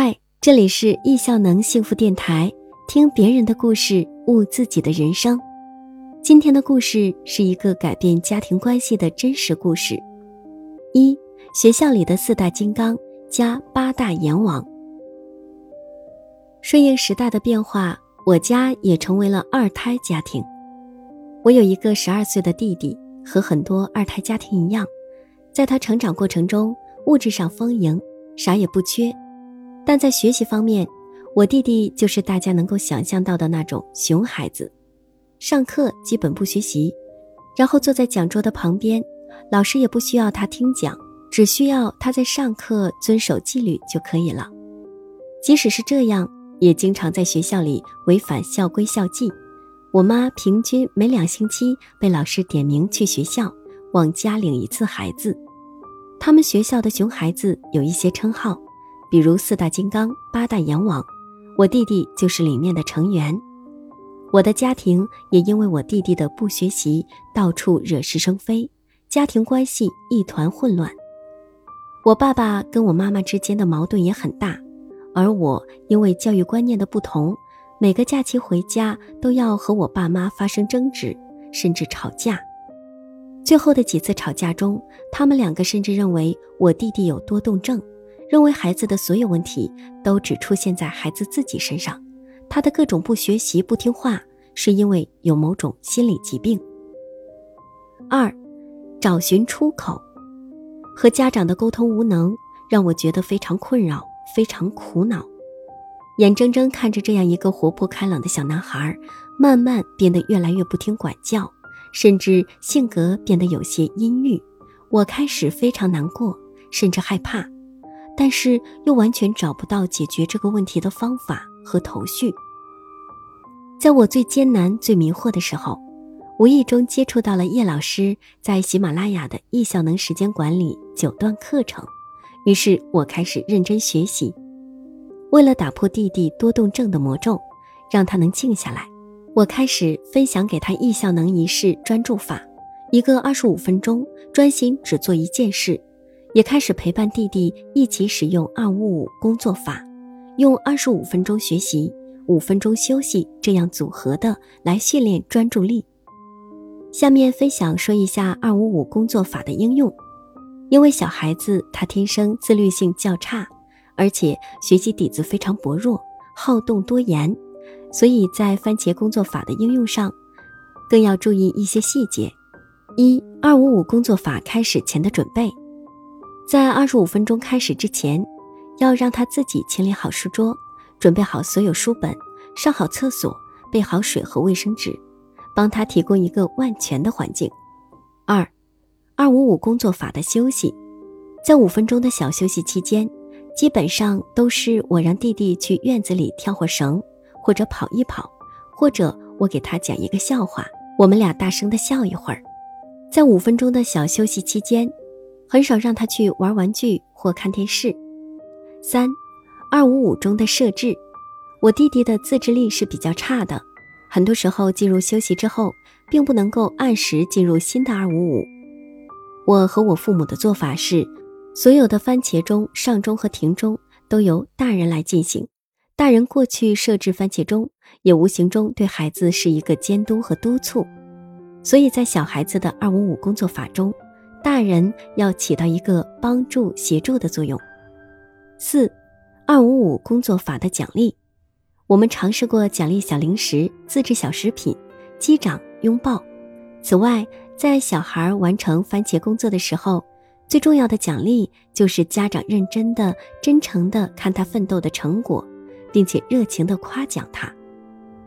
嗨，这里是易效能幸福电台，听别人的故事，悟自己的人生。今天的故事是一个改变家庭关系的真实故事。一，学校里的四大金刚加八大阎王。顺应时代的变化，我家也成为了二胎家庭。我有一个十二岁的弟弟，和很多二胎家庭一样，在他成长过程中，物质上丰盈，啥也不缺。但在学习方面，我弟弟就是大家能够想象到的那种熊孩子，上课基本不学习，然后坐在讲桌的旁边，老师也不需要他听讲，只需要他在上课遵守纪律就可以了。即使是这样，也经常在学校里违反校规校纪。我妈平均每两星期被老师点名去学校往家领一次孩子。他们学校的熊孩子有一些称号。比如四大金刚、八大阎王，我弟弟就是里面的成员。我的家庭也因为我弟弟的不学习，到处惹是生非，家庭关系一团混乱。我爸爸跟我妈妈之间的矛盾也很大，而我因为教育观念的不同，每个假期回家都要和我爸妈发生争执，甚至吵架。最后的几次吵架中，他们两个甚至认为我弟弟有多动症。认为孩子的所有问题都只出现在孩子自己身上，他的各种不学习、不听话，是因为有某种心理疾病。二，找寻出口，和家长的沟通无能，让我觉得非常困扰，非常苦恼。眼睁睁看着这样一个活泼开朗的小男孩，慢慢变得越来越不听管教，甚至性格变得有些阴郁，我开始非常难过，甚至害怕。但是又完全找不到解决这个问题的方法和头绪。在我最艰难、最迷惑的时候，无意中接触到了叶老师在喜马拉雅的易效能时间管理九段课程，于是我开始认真学习。为了打破弟弟多动症的魔咒，让他能静下来，我开始分享给他易效能仪式专注法，一个二十五分钟，专心只做一件事。也开始陪伴弟弟一起使用二五五工作法，用二十五分钟学习，五分钟休息，这样组合的来训练专注力。下面分享说一下二五五工作法的应用。因为小孩子他天生自律性较差，而且学习底子非常薄弱，好动多言，所以在番茄工作法的应用上，更要注意一些细节。一二五五工作法开始前的准备。在二十五分钟开始之前，要让他自己清理好书桌，准备好所有书本，上好厕所，备好水和卫生纸，帮他提供一个万全的环境。二，二五五工作法的休息，在五分钟的小休息期间，基本上都是我让弟弟去院子里跳会绳，或者跑一跑，或者我给他讲一个笑话，我们俩大声的笑一会儿。在五分钟的小休息期间。很少让他去玩玩具或看电视。三，二五五中的设置，我弟弟的自制力是比较差的，很多时候进入休息之后，并不能够按时进入新的二五五。我和我父母的做法是，所有的番茄钟上钟和停钟都由大人来进行，大人过去设置番茄钟，也无形中对孩子是一个监督和督促，所以在小孩子的二五五工作法中。大人要起到一个帮助、协助的作用。四，二五五工作法的奖励，我们尝试过奖励小零食、自制小食品、击掌、拥抱。此外，在小孩完成番茄工作的时候，最重要的奖励就是家长认真的、真诚的看他奋斗的成果，并且热情的夸奖他。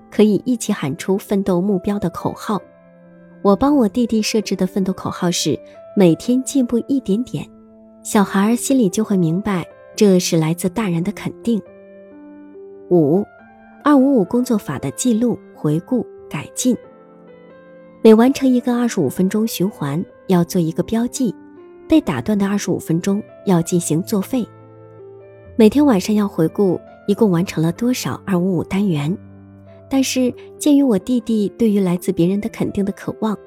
可以一起喊出奋斗目标的口号。我帮我弟弟设置的奋斗口号是。每天进步一点点，小孩心里就会明白，这是来自大人的肯定。五，二五五工作法的记录、回顾、改进。每完成一个二十五分钟循环，要做一个标记。被打断的二十五分钟要进行作废。每天晚上要回顾一共完成了多少二五五单元。但是鉴于我弟弟对于来自别人的肯定的渴望。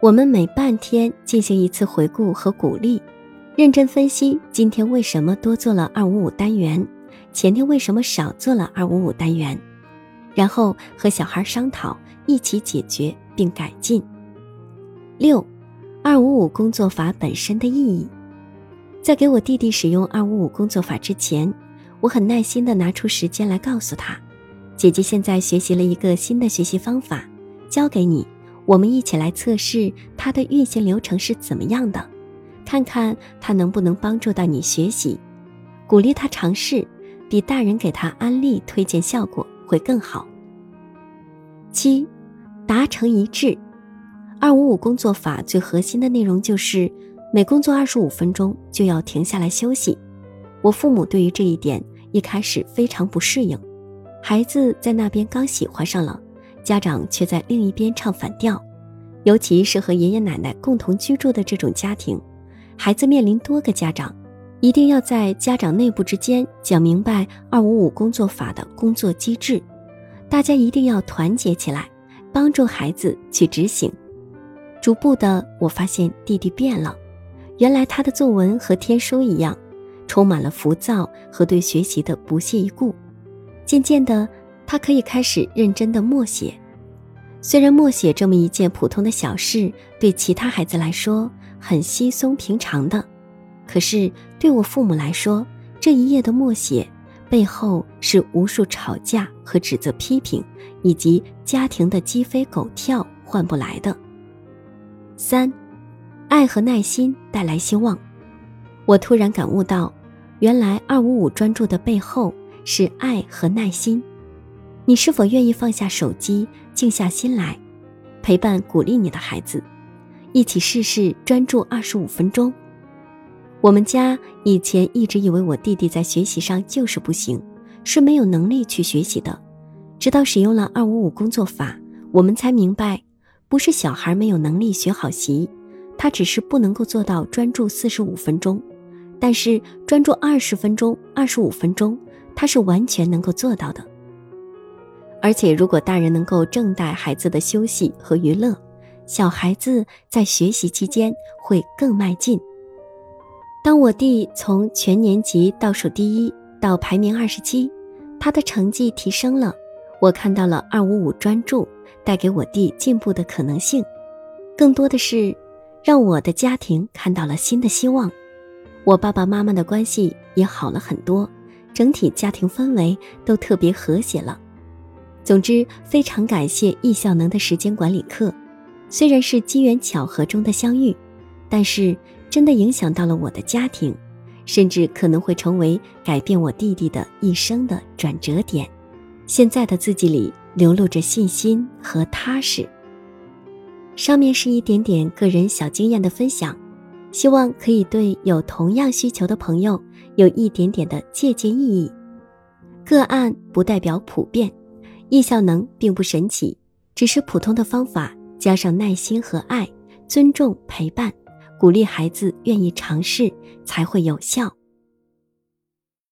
我们每半天进行一次回顾和鼓励，认真分析今天为什么多做了二五五单元，前天为什么少做了二五五单元，然后和小孩商讨，一起解决并改进。六，二五五工作法本身的意义，在给我弟弟使用二五五工作法之前，我很耐心地拿出时间来告诉他，姐姐现在学习了一个新的学习方法，教给你，我们一起来测试它的运行流程是怎么样的。看看它能不能帮助到你学习，鼓励他尝试，比大人给他安利推荐效果会更好。七，达成一致。二五五工作法最核心的内容就是每工作二十五分钟就要停下来休息。我父母对于这一点一开始非常不适应，孩子在那边刚喜欢上了，家长却在另一边唱反调，尤其是和爷爷奶奶共同居住的这种家庭。孩子面临多个家长，一定要在家长内部之间讲明白二五五工作法的工作机制，大家一定要团结起来，帮助孩子去执行。逐步的，我发现弟弟变了，原来他的作文和天书一样，充满了浮躁和对学习的不屑一顾。渐渐的，他可以开始认真的默写。虽然默写这么一件普通的小事，对其他孩子来说，很稀松平常的，可是对我父母来说，这一页的默写背后是无数吵架和指责、批评，以及家庭的鸡飞狗跳换不来的。三，爱和耐心带来希望。我突然感悟到，原来二五五专注的背后是爱和耐心。你是否愿意放下手机，静下心来，陪伴、鼓励你的孩子？一起试试专注二十五分钟。我们家以前一直以为我弟弟在学习上就是不行，是没有能力去学习的。直到使用了二五五工作法，我们才明白，不是小孩没有能力学好习，他只是不能够做到专注四十五分钟。但是专注二十分钟、二十五分钟，他是完全能够做到的。而且，如果大人能够正待孩子的休息和娱乐。小孩子在学习期间会更迈进。当我弟从全年级倒数第一到排名二十七，他的成绩提升了，我看到了二五五专注带给我弟进步的可能性，更多的是让我的家庭看到了新的希望。我爸爸妈妈的关系也好了很多，整体家庭氛围都特别和谐了。总之，非常感谢易效能的时间管理课。虽然是机缘巧合中的相遇，但是真的影响到了我的家庭，甚至可能会成为改变我弟弟的一生的转折点。现在的自己里流露着信心和踏实。上面是一点点个人小经验的分享，希望可以对有同样需求的朋友有一点点的借鉴意义。个案不代表普遍，易效能并不神奇，只是普通的方法。加上耐心和爱，尊重陪伴，鼓励孩子愿意尝试，才会有效。